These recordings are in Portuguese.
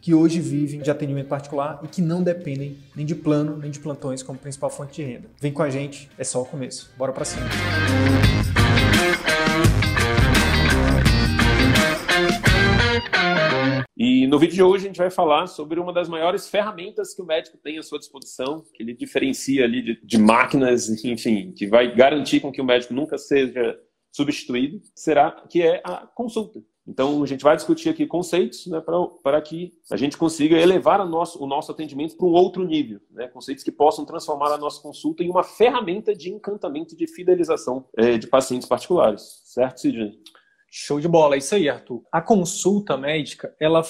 que hoje vivem de atendimento particular e que não dependem nem de plano nem de plantões como principal fonte de renda. Vem com a gente, é só o começo. Bora para cima. E no vídeo de hoje a gente vai falar sobre uma das maiores ferramentas que o médico tem à sua disposição, que ele diferencia ali de, de máquinas, enfim, que vai garantir com que o médico nunca seja substituído, será que é a consulta. Então, a gente vai discutir aqui conceitos né, para que a gente consiga elevar nosso, o nosso atendimento para um outro nível. Né? Conceitos que possam transformar a nossa consulta em uma ferramenta de encantamento, de fidelização é, de pacientes particulares. Certo, Sidney? Show de bola, é isso aí, Arthur. A consulta médica, ela,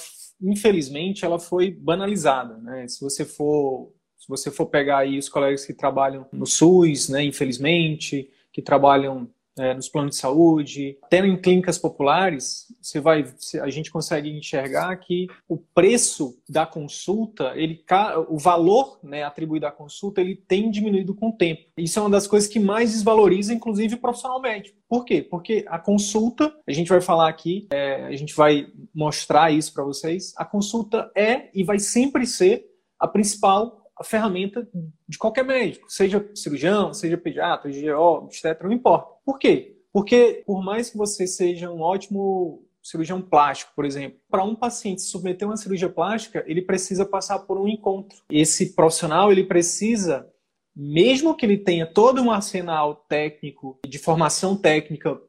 infelizmente, ela foi banalizada. Né? Se você for se você for pegar aí os colegas que trabalham no SUS, né, infelizmente, que trabalham é, nos planos de saúde, até em clínicas populares, você vai, a gente consegue enxergar que o preço da consulta, ele, o valor né, atribuído à consulta, ele tem diminuído com o tempo. Isso é uma das coisas que mais desvaloriza, inclusive, o profissional médico. Por quê? Porque a consulta, a gente vai falar aqui, é, a gente vai mostrar isso para vocês, a consulta é e vai sempre ser a principal a ferramenta de qualquer médico, seja cirurgião, seja pediatra, GO, obstetra, não importa. Por quê? Porque por mais que você seja um ótimo cirurgião plástico, por exemplo, para um paciente submeter uma cirurgia plástica, ele precisa passar por um encontro. Esse profissional, ele precisa mesmo que ele tenha todo um arsenal técnico, de formação técnica,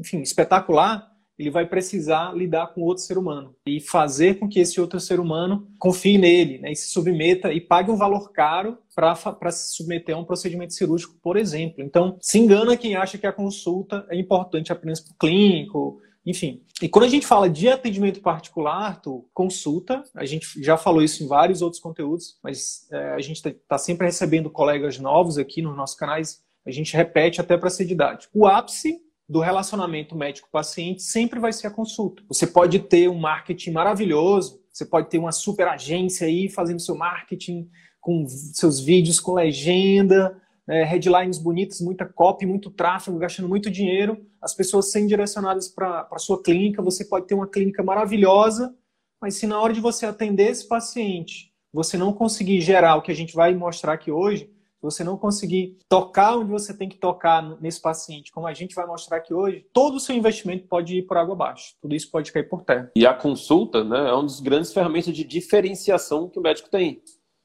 enfim, espetacular, ele vai precisar lidar com outro ser humano e fazer com que esse outro ser humano confie nele né, e se submeta e pague um valor caro para se submeter a um procedimento cirúrgico, por exemplo. Então, se engana quem acha que a consulta é importante apenas para o clínico, enfim. E quando a gente fala de atendimento particular, consulta, a gente já falou isso em vários outros conteúdos, mas é, a gente está tá sempre recebendo colegas novos aqui nos nossos canais, a gente repete até para ser didático. O ápice do relacionamento médico-paciente sempre vai ser a consulta. Você pode ter um marketing maravilhoso, você pode ter uma super agência aí fazendo seu marketing com seus vídeos com legenda, é, headlines bonitas, muita copy, muito tráfego, gastando muito dinheiro, as pessoas sendo direcionadas para a sua clínica, você pode ter uma clínica maravilhosa, mas se na hora de você atender esse paciente, você não conseguir gerar o que a gente vai mostrar aqui hoje, você não conseguir tocar onde você tem que tocar nesse paciente, como a gente vai mostrar aqui hoje, todo o seu investimento pode ir por água abaixo. Tudo isso pode cair por terra. E a consulta né, é uma das grandes ferramentas de diferenciação que o médico tem.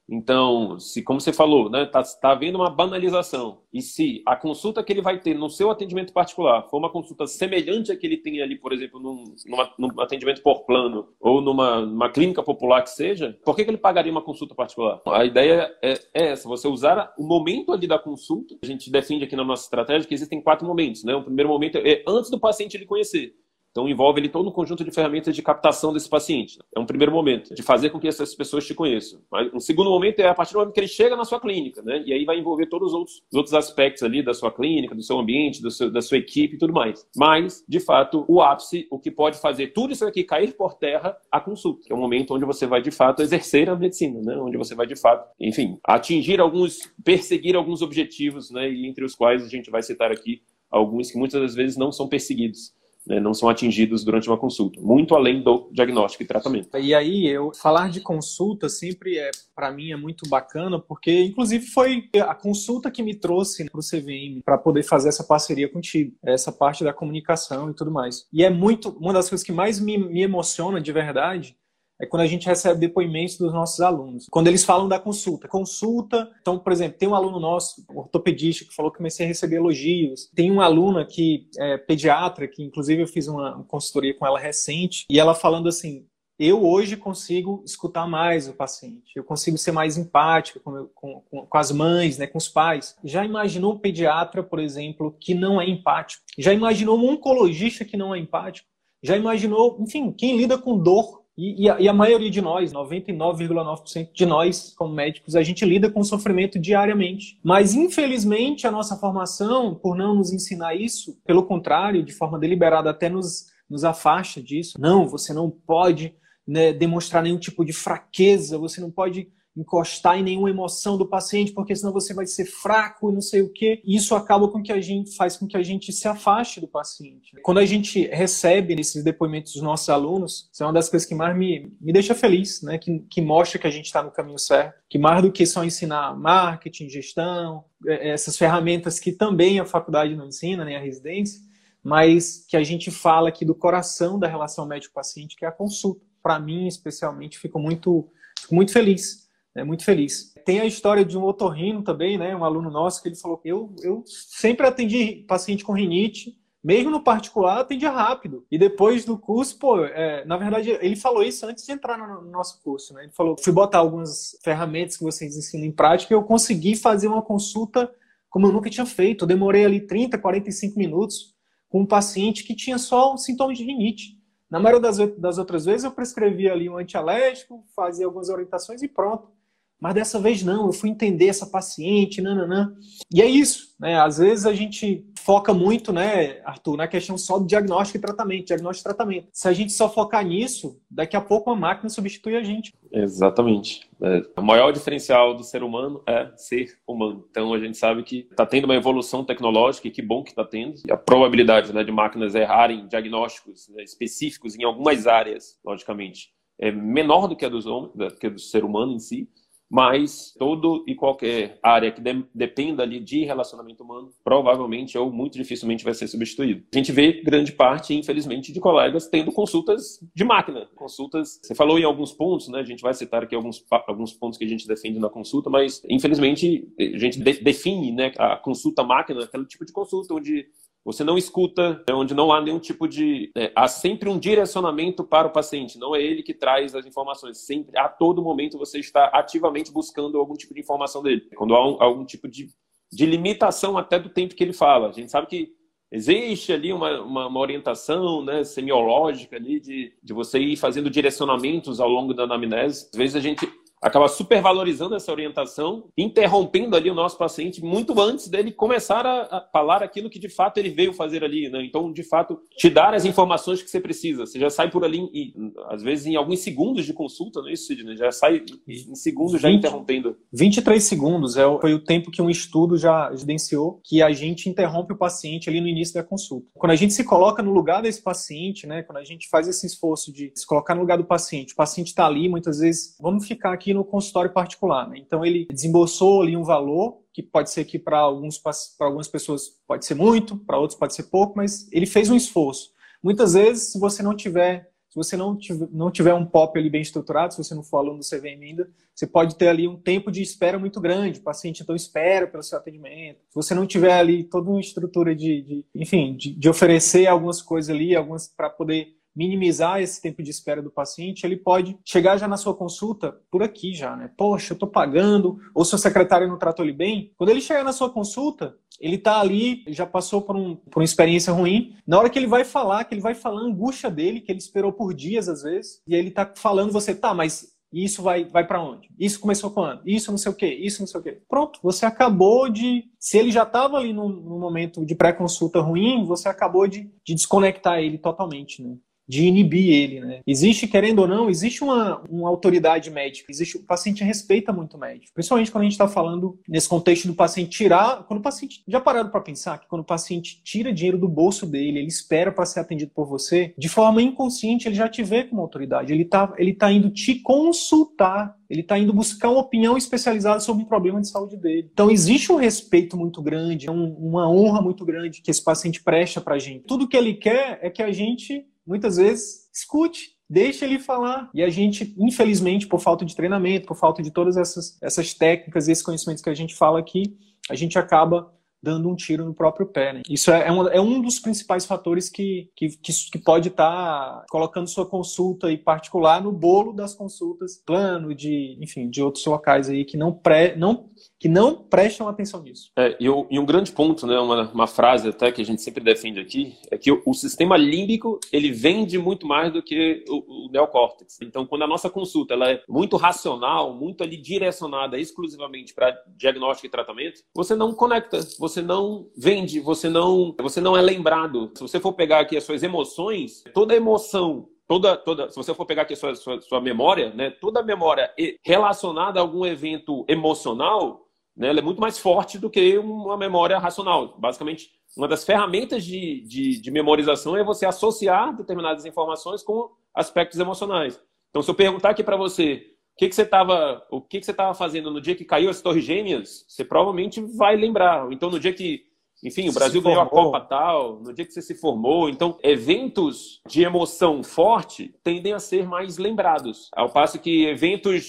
Então, se, como você falou, né, tá, tá havendo uma banalização. E se a consulta que ele vai ter no seu atendimento particular for uma consulta semelhante à que ele tem ali, por exemplo, num, numa, num atendimento por plano ou numa, numa, clínica popular que seja, por que, que ele pagaria uma consulta particular? A ideia é, é, essa: você usar o momento ali da consulta. A gente defende aqui na nossa estratégia que existem quatro momentos. Né? O primeiro momento é antes do paciente ele conhecer. Então envolve ele todo um conjunto de ferramentas de captação desse paciente. É um primeiro momento, de fazer com que essas pessoas te conheçam. Um segundo momento é a partir do momento que ele chega na sua clínica, né? E aí vai envolver todos os outros, os outros aspectos ali da sua clínica, do seu ambiente, do seu, da sua equipe e tudo mais. Mas, de fato, o ápice, o que pode fazer tudo isso aqui cair por terra, a consulta, que é o momento onde você vai de fato exercer a medicina, né? Onde você vai de fato, enfim, atingir alguns, perseguir alguns objetivos, né? E entre os quais a gente vai citar aqui alguns que muitas das vezes não são perseguidos né, não são atingidos durante uma consulta, muito além do diagnóstico e tratamento. E aí, eu falar de consulta sempre é, para mim, é muito bacana, porque inclusive foi a consulta que me trouxe para o CVM para poder fazer essa parceria contigo, essa parte da comunicação e tudo mais. E é muito, uma das coisas que mais me, me emociona de verdade é quando a gente recebe depoimentos dos nossos alunos. Quando eles falam da consulta. Consulta, então, por exemplo, tem um aluno nosso, ortopedista, que falou que comecei a receber elogios. Tem uma aluna que é pediatra, que inclusive eu fiz uma consultoria com ela recente, e ela falando assim, eu hoje consigo escutar mais o paciente, eu consigo ser mais empático com, com, com, as mães, né, com os pais. Já imaginou um pediatra, por exemplo, que não é empático? Já imaginou um oncologista que não é empático? Já imaginou, enfim, quem lida com dor? E, e, a, e a, maioria de nós, 99,9% de nós, como médicos, a gente lida com sofrimento diariamente. Mas, infelizmente, a nossa formação, por não nos ensinar isso, pelo contrário, de forma deliberada, até nos, nos afasta disso. Não, você não pode né, demonstrar nenhum tipo de fraqueza, você não pode encostar em nenhuma emoção do paciente, porque senão você vai ser fraco e não sei o quê. Isso acaba com que a gente faz com que a gente se afaste do paciente. Quando a gente recebe esses depoimentos dos nossos alunos, isso é uma das coisas que mais me, me deixa feliz, né? Que, que mostra que a gente está no caminho certo. Que mais do que só ensinar marketing, gestão, é, essas ferramentas que também a faculdade não ensina, nem a residência, mas que a gente fala aqui do coração da relação médico-paciente, que é a consulta para mim, especialmente, fico muito, fico muito feliz, né, muito feliz. Tem a história de um otorrino também, né, um aluno nosso, que ele falou que eu, eu sempre atendi paciente com rinite, mesmo no particular, atendia rápido. E depois do curso, pô, é, na verdade, ele falou isso antes de entrar no, no, nosso curso, né? Ele falou, fui botar algumas ferramentas que vocês ensinam em prática e eu consegui fazer uma consulta como eu nunca tinha feito. Eu demorei ali 30, 45 minutos com um paciente que tinha só um sintoma de rinite. Na maioria das, das outras vezes eu prescrevia ali um antialérgico, fazia algumas orientações e pronto. Mas dessa vez não, eu fui entender essa paciente, nananã. E é isso, né? Às vezes a gente foca muito, né, Arthur, na questão só do diagnóstico e tratamento, diagnóstico e tratamento. Se a gente só focar nisso, daqui a pouco a máquina substitui a gente. Exatamente. É, o maior diferencial do ser humano é ser humano. Então a gente sabe que está tendo uma evolução tecnológica e que bom que está tendo. E a probabilidade né, de máquinas errarem diagnósticos né, específicos em algumas áreas, logicamente, é menor do que a, dos, do que a do ser humano em si mas todo e qualquer área que de, dependa ali de relacionamento humano, provavelmente ou muito dificilmente vai ser substituído. A gente vê grande parte, infelizmente, de colegas tendo consultas de máquina, consultas. Você falou em alguns pontos, né? A gente vai citar aqui alguns, alguns pontos que a gente defende na consulta, mas infelizmente a gente de, define, né, a consulta máquina, aquele tipo de consulta onde você não escuta, é onde não há nenhum tipo de. É, há sempre um direcionamento para o paciente, não é ele que traz as informações. Sempre, a todo momento, você está ativamente buscando algum tipo de informação dele. Quando há um, algum tipo de, de limitação até do tempo que ele fala. A gente sabe que existe ali uma, uma, uma, orientação né, semiológica ali de, de você ir fazendo direcionamentos ao longo da anamnese. Às vezes a gente acaba supervalorizando essa orientação, interrompendo ali o nosso paciente muito antes dele começar a, a, falar aquilo que de fato ele veio fazer ali, né? Então, de fato, te dar as informações que você precisa. Você já sai por ali, e, às vezes, em alguns segundos de consulta, não é isso, Sidney? Já sai em segundos já 20, interrompendo. 23 segundos é, foi o tempo que um estudo já evidenciou que a gente interrompe o paciente ali no início da consulta. Quando a gente se coloca no lugar desse paciente, né? Quando a gente faz esse esforço de se colocar no lugar do paciente, o paciente está ali, muitas vezes, vamos ficar aqui aqui no consultório particular. Né? Então ele desembolsou ali um valor que pode ser que para algumas pessoas pode ser muito, para outros pode ser pouco, mas ele fez um esforço. Muitas vezes, se você não tiver se você não tiver, não tiver um POP ali bem estruturado, se você não for aluno do CVM ainda, você pode ter ali um tempo de espera muito grande. O paciente então espera pelo seu atendimento. Se você não tiver ali toda uma estrutura de, de enfim, de, de oferecer algumas coisas ali, algumas para poder minimizar esse tempo de espera do paciente, ele pode chegar já na sua consulta por aqui já, né? Poxa, eu estou pagando, ou seu secretário não tratou ele bem. Quando ele chegar na sua consulta, ele está ali, já passou por, um, por uma experiência ruim. Na hora que ele vai falar, que ele vai falar a angústia dele, que ele esperou por dias às vezes, e ele está falando, você, tá, mas isso vai, vai para onde? Isso começou quando? Isso não sei o quê, isso não sei o quê. Pronto, você acabou de. Se ele já estava ali num, num, momento de pré-consulta ruim, você acabou de, de desconectar ele totalmente, né? De inibir ele, né? Existe, querendo ou não, existe uma, uma autoridade médica, existe, o paciente respeita muito o médico, principalmente quando a gente está falando nesse contexto do paciente tirar, quando o paciente, já parado para pensar que quando o paciente tira dinheiro do bolso dele, ele espera para ser atendido por você, de forma inconsciente ele já te vê como autoridade, ele está ele tá indo te consultar ele está indo buscar uma opinião especializada sobre um problema de saúde dele. Então, existe um respeito muito grande, um, uma honra muito grande que esse paciente presta para a gente. Tudo que ele quer é que a gente muitas vezes escute, deixa ele falar. E a gente, infelizmente, por falta de treinamento, por falta de todas essas, essas técnicas e esses conhecimentos que a gente fala aqui, a gente acaba dando um tiro no próprio pé. Né? Isso é, é, um, é um dos principais fatores que, que, que, que pode estar tá colocando sua consulta em particular no bolo das consultas, plano de, enfim, de outros locais aí que não, pré, não, que não prestam atenção nisso. É, e, um grande ponto, né, uma, uma frase até que a gente sempre defende aqui, é que o, o sistema límbico ele vende muito mais do que o, o neocórtex. Então, quando a nossa consulta ela é muito racional, muito ali direcionada exclusivamente para diagnóstico e tratamento, você não conecta, você não vende, você não, você não é lembrado. Se você for pegar aqui as suas emoções, toda emoção toda, toda, se você for pegar aqui sua, sua, sua memória, né, toda memória relacionada a algum evento emocional, né, ela é muito mais forte do que uma memória racional. Basicamente, uma das ferramentas de, de, de memorização é você associar determinadas informações com aspectos emocionais. Então, se eu perguntar aqui para você o que, que você estava que, que você estava fazendo no dia que caiu as Torres Gêmeas, você provavelmente vai lembrar. Então, no dia que enfim, o Brasil ganhou a Copa tal, no dia que você se formou. Então, eventos de emoção forte tendem a ser mais lembrados. Ao passo que eventos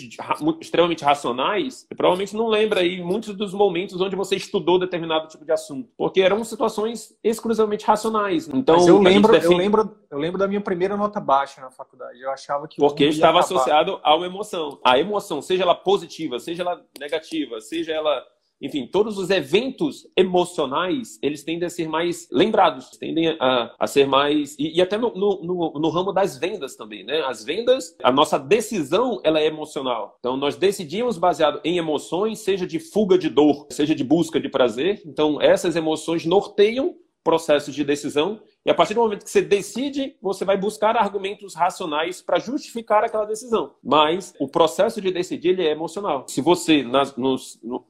extremamente racionais, você provavelmente não lembra aí muitos dos momentos onde você estudou determinado tipo de assunto. Porque eram situações exclusivamente racionais. Então, Mas eu lembro, defende... eu lembro, eu lembro da minha primeira nota baixa na faculdade. Eu achava que. Porque estava associado a uma emoção. A emoção, seja ela positiva, seja ela negativa, seja ela enfim, todos os eventos emocionais, eles tendem a ser mais lembrados, tendem a, a ser mais... E, e até no, no, no, ramo das vendas também, né? As vendas, a nossa decisão, ela é emocional. Então, nós decidimos baseado em emoções, seja de fuga de dor, seja de busca de prazer. Então, essas emoções norteiam processos de decisão e a partir do momento que você decide, você vai buscar argumentos racionais para justificar aquela decisão. Mas o processo de decidir ele é emocional. Se você, na,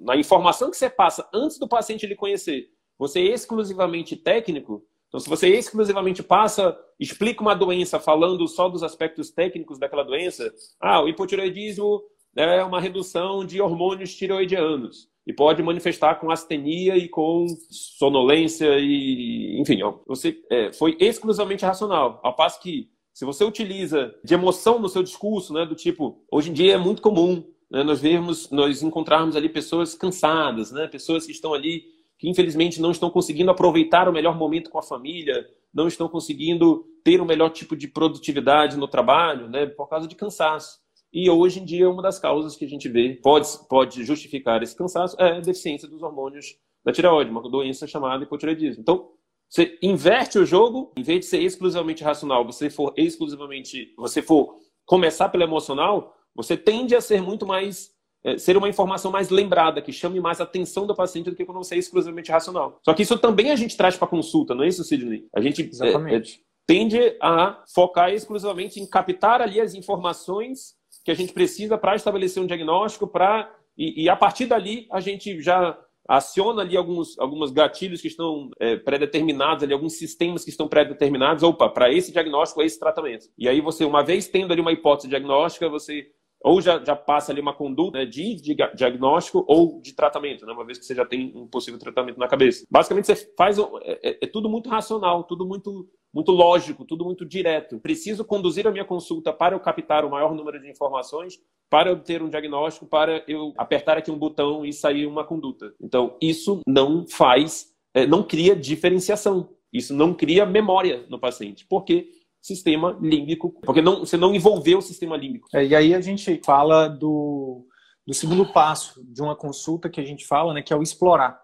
na informação que você passa antes do paciente lhe conhecer, você é exclusivamente técnico, então se você exclusivamente passa, explica uma doença falando só dos aspectos técnicos daquela doença, ah, o hipotireoidismo é uma redução de hormônios tireoidianos e pode manifestar com astenia e com sonolência e, enfim, você é, foi exclusivamente racional. Ao passo que se você utiliza de emoção no seu discurso, né, do tipo, hoje em dia é muito comum né, nós vermos, nós encontrarmos ali pessoas cansadas, né, pessoas que estão ali que infelizmente não estão conseguindo aproveitar o melhor momento com a família, não estão conseguindo ter o melhor tipo de produtividade no trabalho, né, por causa de cansaço. E hoje em dia, uma das causas que a gente vê pode, pode justificar esse cansaço é a deficiência dos hormônios da tireoide, uma doença chamada hipotireoidismo. Então, você inverte o jogo, em vez de ser exclusivamente racional, você for exclusivamente, você for começar pelo emocional, você tende a ser muito mais é, ser uma informação mais lembrada, que chame mais a atenção do paciente do que quando você é exclusivamente racional. Só que isso também a gente traz para consulta, não é isso, Sidney? A gente é, é, tende a focar exclusivamente em captar ali as informações que a gente precisa para estabelecer um diagnóstico, para e, e, a partir dali a gente já aciona ali alguns, alguns gatilhos que estão é, pré-determinados, ali, alguns sistemas que estão pré-determinados, opa, para esse diagnóstico, esse tratamento. E aí você, uma vez tendo ali uma hipótese diagnóstica, você ou já, já passa ali uma conduta né, de, de, diagnóstico ou de tratamento, né, uma vez que você já tem um possível tratamento na cabeça. Basicamente, você faz. É, é, é tudo muito racional, tudo muito, muito lógico, tudo muito direto. Preciso conduzir a minha consulta para eu captar o maior número de informações, para eu ter um diagnóstico, para eu apertar aqui um botão e sair uma conduta. Então, isso não faz, é, não cria diferenciação. Isso não cria memória no paciente. Por quê? Sistema límbico, porque não, você não envolveu o sistema límbico. É, e aí a gente fala do, do segundo passo de uma consulta que a gente fala, né, que é o explorar.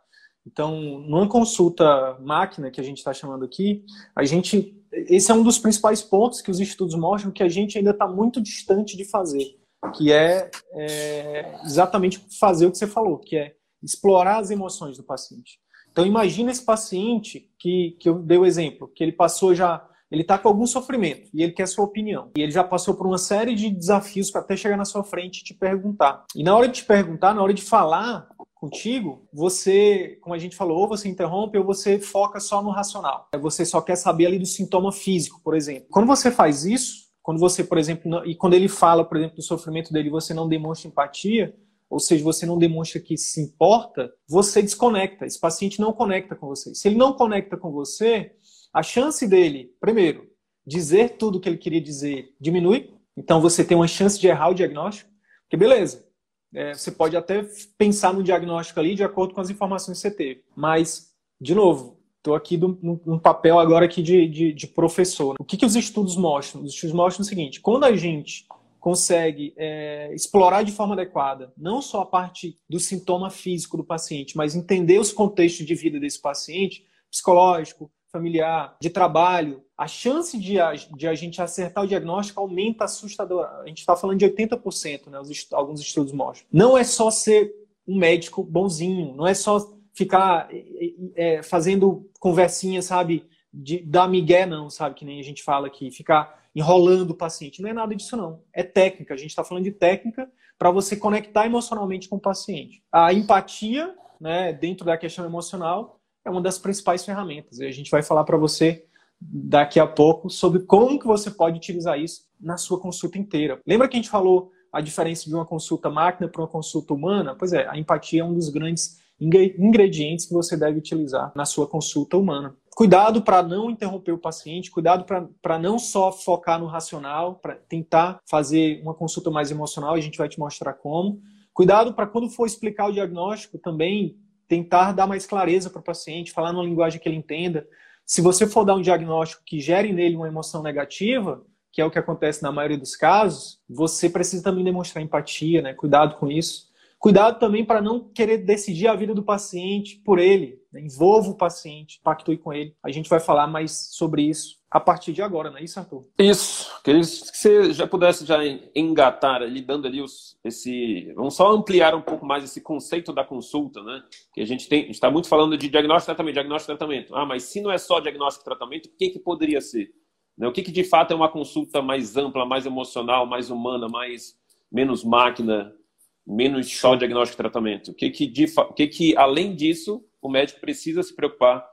Então, numa consulta máquina que a gente está chamando aqui, a gente esse é um dos principais pontos que os estudos mostram que a gente ainda está muito distante de fazer, que é, é, exatamente fazer o que você falou, que é explorar as emoções do paciente. Então, imagina esse paciente que, que eu dei o exemplo, que ele passou já ele está com algum sofrimento e ele quer sua opinião. E ele já passou por uma série de desafios para até chegar na sua frente e te perguntar. E na hora de te perguntar, na hora de falar contigo, você, como a gente falou, ou você interrompe ou você foca só no racional. Você só quer saber ali do sintoma físico, por exemplo. Quando você faz isso, quando você, por exemplo, e quando ele fala, por exemplo, do sofrimento dele, você não demonstra empatia, ou seja, você não demonstra que se importa, você desconecta. Esse paciente não conecta com você. Se ele não conecta com você, a chance dele, primeiro, dizer tudo o que ele queria dizer diminui. Então você tem uma chance de errar o diagnóstico. Porque beleza, É, você pode até pensar no diagnóstico ali de acordo com as informações que você teve. Mas, de novo, estou aqui num papel agora aqui de, de, de professor. O que, que os estudos mostram? Os estudos mostram o seguinte: quando a gente consegue é, explorar de forma adequada não só a parte do sintoma físico do paciente, mas entender os contextos de vida desse paciente, psicológico, familiar, de trabalho, a chance de a, de a gente acertar o diagnóstico aumenta assustador. A gente está falando de 80%, né? Os, alguns estudos mostram. Não é só ser um médico bonzinho, não é só ficar é, fazendo conversinha, sabe, de, da migué, não, sabe, que nem a gente fala aqui, ficar enrolando o paciente. Não é nada disso, não. É técnica. A gente está falando de técnica para você conectar emocionalmente com o paciente. A empatia, né, dentro da questão emocional, é uma das principais ferramentas. E a gente vai falar para você daqui a pouco sobre como que você pode utilizar isso na sua consulta inteira. Lembra que a gente falou a diferença de uma consulta máquina para uma consulta humana? Pois é, a empatia é um dos grandes ingredientes que você deve utilizar na sua consulta humana. Cuidado para não interromper o paciente, cuidado para não só focar no racional, para tentar fazer uma consulta mais emocional, a gente vai te mostrar como. Cuidado para quando for explicar o diagnóstico também tentar dar mais clareza para o paciente, falar numa linguagem que ele entenda. Se você for dar um diagnóstico que gere nele uma emoção negativa, que é o que acontece na maioria dos casos, você precisa também demonstrar empatia, né? Cuidado com isso. Cuidado também para não querer decidir a vida do paciente por ele. Envolva o paciente, pactue com ele. A gente vai falar mais sobre isso a partir de agora, não é isso, Arthur? Isso. Queria que você já pudesse já engatar ali, dando ali os, esse... Vamos só ampliar um pouco mais esse conceito da consulta, né? Que a gente tem, está muito falando de diagnóstico e tratamento, diagnóstico e tratamento. Ah, mas se não é só diagnóstico e tratamento, o que, que poderia ser? Né? O que, que de fato é uma consulta mais ampla, mais emocional, mais humana, mais menos máquina, menos só diagnóstico e tratamento? O que que, de, o que que, além disso, o médico precisa se preocupar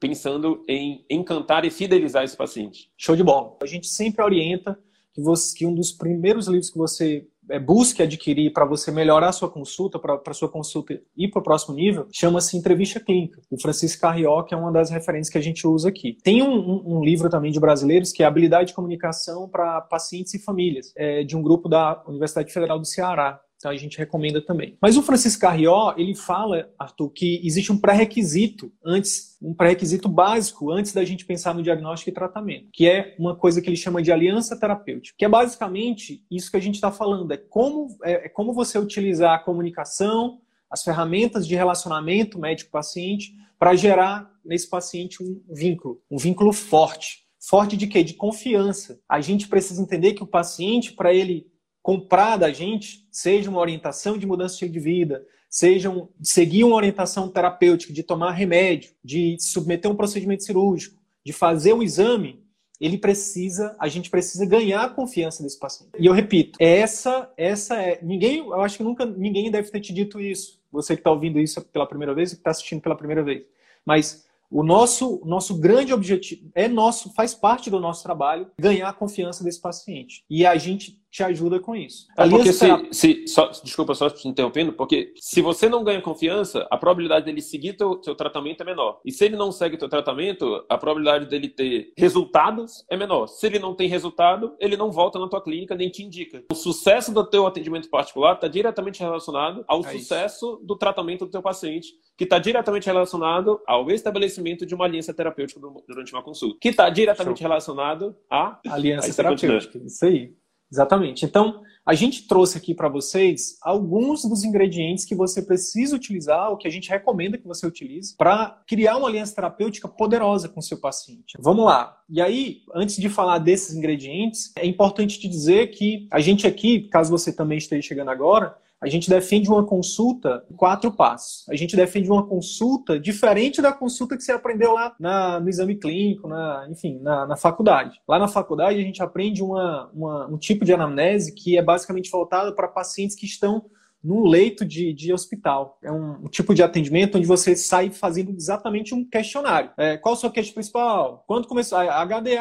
pensando em encantar e fidelizar esse paciente. Show de bola. A gente sempre orienta que, você, que um dos primeiros livros que você é, busque adquirir para você melhorar a sua consulta, para a sua consulta ir para o próximo nível, chama-se Entrevista Clínica, do Francisco Carrió, que é uma das referências que a gente usa aqui. Tem um, um livro também de brasileiros que é Habilidade de Comunicação para Pacientes e Famílias, é, de um grupo da Universidade Federal do Ceará. Então a gente recomenda também. Mas o Francisco Carrió, ele fala, Arthur, que existe um pré-requisito antes, um pré-requisito básico antes da gente pensar no diagnóstico e tratamento, que é uma coisa que ele chama de aliança terapêutica, que é basicamente isso que a gente está falando, é como, é, é como você utilizar a comunicação, as ferramentas de relacionamento médico-paciente para gerar nesse paciente um vínculo, um vínculo forte. Forte de quê? De confiança. A gente precisa entender que o paciente, para ele comprar da gente, seja uma orientação de mudança de estilo de vida, seja um, seguir uma orientação terapêutica, de tomar remédio, de submeter um procedimento cirúrgico, de fazer um exame, ele precisa, a gente precisa ganhar a confiança desse paciente. E eu repito, essa, essa é, ninguém, eu acho que nunca ninguém deve ter te dito isso. Você que está ouvindo isso pela primeira vez, que está assistindo pela primeira vez. Mas o nosso, nosso grande objetivo é nosso, faz parte do nosso trabalho ganhar a confiança desse paciente. E a gente te ajuda com isso. É porque se, se só, desculpa só te interrompendo, porque se você não ganha confiança, a probabilidade dele seguir teu, seu tratamento é menor. E se ele não segue teu tratamento, a probabilidade dele ter resultados é menor. Se ele não tem resultado, ele não volta na tua clínica nem te indica. O sucesso do teu atendimento particular está diretamente relacionado ao é sucesso isso. do tratamento do teu paciente, que está diretamente relacionado ao estabelecimento de uma aliança terapêutica durante uma consulta, que está diretamente Show. relacionado à aliança terapêutica. Isso aí. Exatamente. Então, a gente trouxe aqui para vocês alguns dos ingredientes que você precisa utilizar, o que a gente recomenda que você utilize, para criar uma aliança terapêutica poderosa com o seu paciente. Vamos lá. E aí, antes de falar desses ingredientes, é importante te dizer que a gente aqui, caso você também esteja chegando agora, a gente defende uma consulta em quatro passos. A gente defende uma consulta diferente da consulta que você aprendeu lá na, no exame clínico, na, enfim, na, na, faculdade. Lá na faculdade a gente aprende uma, uma, um tipo de anamnese que é basicamente voltado para pacientes que estão num leito de, de hospital. É um, um, tipo de atendimento onde você sai fazendo exatamente um questionário. É, qual o seu queixa principal? Quando começou? HDA,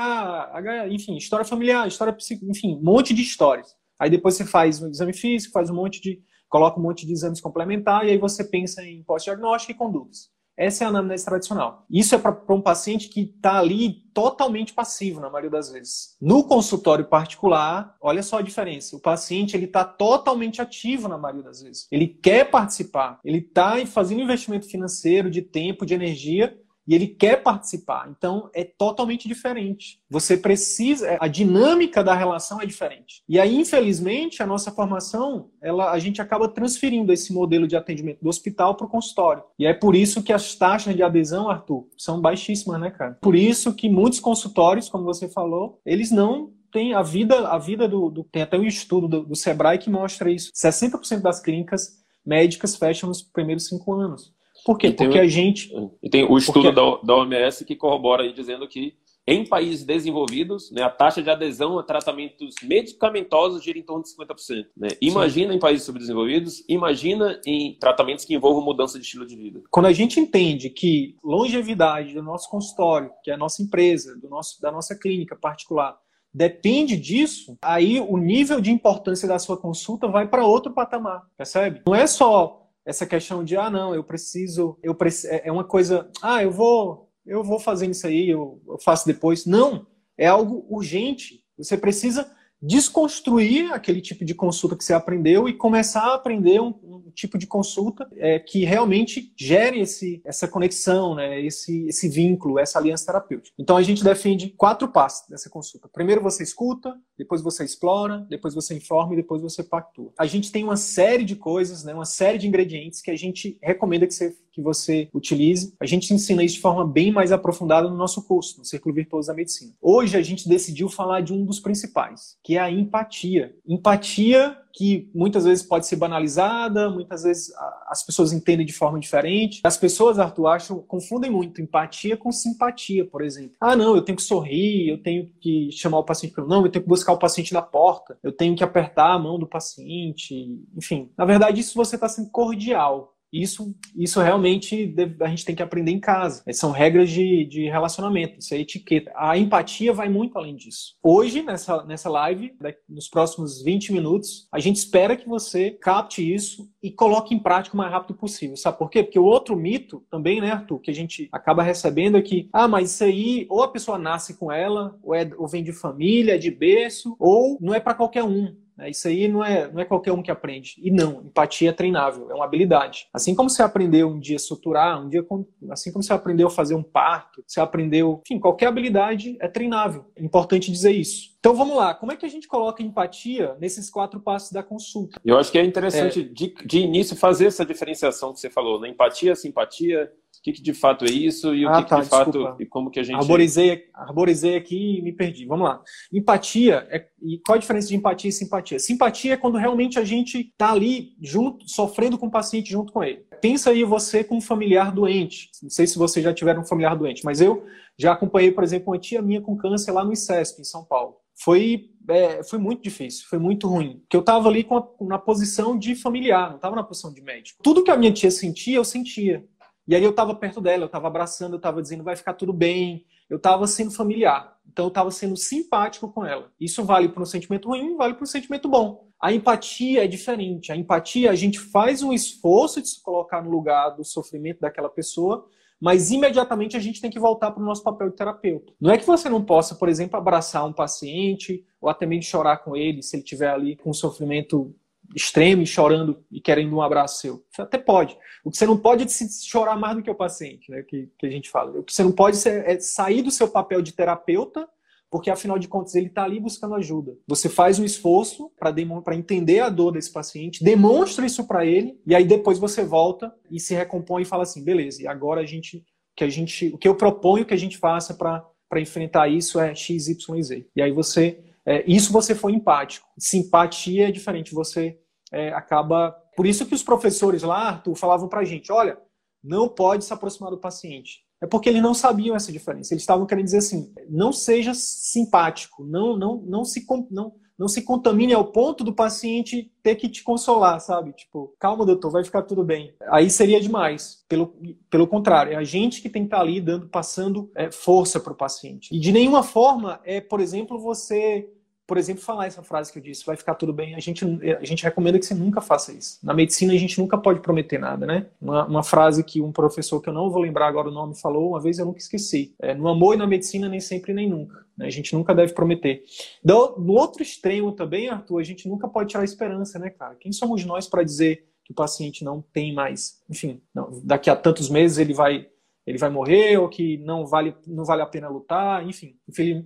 H, enfim, história familiar, história psico, enfim, um monte de histórias. Aí depois você faz um exame físico, faz um monte de coloca um monte de exames complementares e aí você pensa em pós-diagnóstico e condutas. Essa é a anamnese tradicional. Isso é para um paciente que está ali totalmente passivo, na maioria das vezes. No consultório particular, olha só a diferença. O paciente ele está totalmente ativo na maioria das vezes. Ele quer participar, ele está fazendo investimento financeiro, de tempo, de energia, e ele quer participar. Então é totalmente diferente. Você precisa, a dinâmica da relação é diferente. E aí, infelizmente, a nossa formação, ela, a gente acaba transferindo esse modelo de atendimento do hospital para o consultório. E é por isso que as taxas de adesão, Arthur, são baixíssimas, né, cara? Por isso que muitos consultórios, como você falou, eles não tem a vida, a vida do, do tem até um estudo do, do Sebrae que mostra isso. 60% das clínicas médicas fecham nos primeiros cinco anos. Por quê? Porque a gente. E tem o estudo porque... da, OMS que corrobora aí dizendo que em países desenvolvidos, né, a taxa de adesão a tratamentos medicamentosos gira em torno de 50%. Né? Imagina Sim. em países subdesenvolvidos, imagina em tratamentos que envolvam mudança de estilo de vida. Quando a gente entende que longevidade do nosso consultório, que é a nossa empresa, do nosso, da nossa clínica particular, depende disso, aí o nível de importância da sua consulta vai para outro patamar, percebe? Não é só essa questão de ah não eu preciso eu preciso, é, é uma coisa ah eu vou eu vou fazendo isso aí eu, eu faço depois não é algo urgente você precisa desconstruir aquele tipo de consulta que você aprendeu e começar a aprender um, um tipo de consulta é, que realmente gere esse, essa conexão, né, esse, esse vínculo, essa aliança terapêutica. Então a gente defende quatro passos dessa consulta. Primeiro você escuta, depois você explora, depois você informa e depois você pactua. A gente tem uma série de coisas, né, uma série de ingredientes que a gente recomenda que você que você utilize. A gente ensina isso de forma bem mais aprofundada no nosso curso, no Círculo Virtuoso da Medicina. Hoje a gente decidiu falar de um dos principais, que é a empatia. Empatia que muitas vezes pode ser banalizada, muitas vezes as pessoas entendem de forma diferente. As pessoas, Arthur, acham, confundem muito empatia com simpatia, por exemplo. Ah, não, eu tenho que sorrir, eu tenho que chamar o paciente pelo nome, eu tenho que buscar o paciente na porta, eu tenho que apertar a mão do paciente, enfim. Na verdade, isso você está sendo cordial. Isso, isso realmente a gente tem que aprender em casa. São regras de, de relacionamento, isso é etiqueta. A empatia vai muito além disso. Hoje, nessa, nessa live, nos próximos 20 minutos, a gente espera que você capte isso e coloque em prática o mais rápido possível. Sabe por quê? Porque o outro mito também, né, Arthur, que a gente acaba recebendo é que, ah, mas isso aí, ou a pessoa nasce com ela, ou, é, ou vem de família, é de berço, ou não é para qualquer um. Né? Isso aí não é, não é qualquer um que aprende. E não, empatia é treinável, é uma habilidade. Assim como você aprendeu um dia a suturar, um dia, assim como você aprendeu a fazer um parto, você aprendeu, enfim, qualquer habilidade é treinável. É importante dizer isso. Então vamos lá, como é que a gente coloca empatia nesses quatro passos da consulta? Eu acho que é interessante é... De, de início fazer essa diferenciação que você falou, né? Empatia, simpatia, o que, que, de fato é isso e o que, tá, que de desculpa. fato e como que a gente arborizei, arborizei aqui e me perdi. Vamos lá. Empatia é e qual a diferença de empatia e simpatia? Simpatia é quando realmente a gente está ali junto, sofrendo com o paciente junto com ele. Pensa aí você com um familiar doente. Não sei se você já tiver um familiar doente, mas eu já acompanhei, por exemplo, uma tia minha com câncer lá no ICESP, em São Paulo. Foi é, foi muito difícil, foi muito ruim. Porque eu estava ali a, na posição de familiar, não estava na posição de médico. Tudo que a minha tia sentia, eu sentia. E aí eu estava perto dela, eu estava abraçando, eu estava dizendo vai ficar tudo bem. Eu estava sendo familiar, então eu estava sendo simpático com ela. Isso vale para um sentimento ruim, vale para um sentimento bom. A empatia é diferente. A empatia, a gente faz um esforço de se colocar no lugar do sofrimento daquela pessoa, mas imediatamente a gente tem que voltar para o nosso papel de terapeuta. Não é que você não possa, por exemplo, abraçar um paciente ou até mesmo chorar com ele se ele estiver ali com um sofrimento extremo e chorando e querendo um abraço seu. Você até pode. O que você não pode é chorar mais do que o paciente, né? Que, que a gente fala. O que você não pode é sair do seu papel de terapeuta, porque afinal de contas ele está ali buscando ajuda. Você faz um esforço para entender a dor desse paciente, demonstra isso para ele, e aí depois você volta e se recompõe e fala assim: beleza, e agora a gente. Que a gente o que eu proponho que a gente faça para enfrentar isso é X, Y, Z. E aí você é, isso você foi empático. Simpatia é diferente, você é, acaba. Por isso que os professores lá, Arthur, falavam pra gente: olha, não pode se aproximar do paciente. É porque eles não sabiam essa diferença. Eles estavam querendo dizer assim: não seja simpático, não, não, não se não, não se contamine ao ponto do paciente ter que te consolar, sabe? Tipo, calma, doutor, vai ficar tudo bem. Aí seria demais. Pelo, pelo contrário, é a gente que tem que estar ali dando, passando é, força para o paciente. E de nenhuma forma é, por exemplo, você por exemplo, falar essa frase que eu disse, vai ficar tudo bem, a gente, a gente recomenda que você nunca faça isso. Na medicina, a gente nunca pode prometer nada, né? Uma, uma frase que um professor, que eu não vou lembrar agora o nome, falou, uma vez eu nunca esqueci. É, no amor e na medicina, nem sempre nem nunca. Né? A gente nunca deve prometer. Do, no outro extremo também, Arthur, a gente nunca pode tirar esperança, né, cara? Quem somos nós para dizer que o paciente não tem mais, enfim, não, daqui a tantos meses ele vai ele vai morrer ou que não vale, não vale a pena lutar, enfim.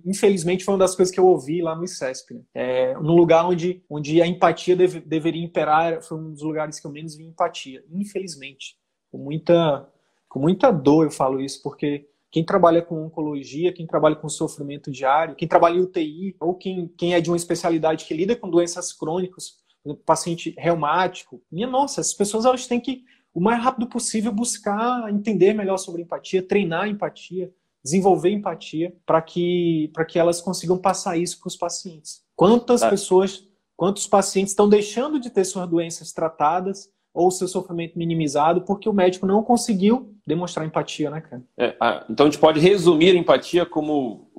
Infelizmente foi uma das coisas que eu ouvi lá no ICESP. Né? É, no lugar onde, onde a empatia deve, deveria imperar, foi um dos lugares que eu menos vi empatia. Infelizmente. Com muita, com muita dor eu falo isso, porque quem trabalha com oncologia, quem trabalha com sofrimento diário, quem trabalha em UTI, ou quem, quem é de uma especialidade que lida com doenças crônicas, paciente reumático, minha nossa, essas pessoas elas têm que o mais rápido possível buscar entender melhor sobre empatia, treinar empatia, desenvolver empatia para que para que elas consigam passar isso para os pacientes. Quantas tá. pessoas, quantos pacientes estão deixando de ter suas doenças tratadas ou seu sofrimento minimizado porque o médico não conseguiu demonstrar empatia, né, cara? É, então a gente pode resumir a empatia como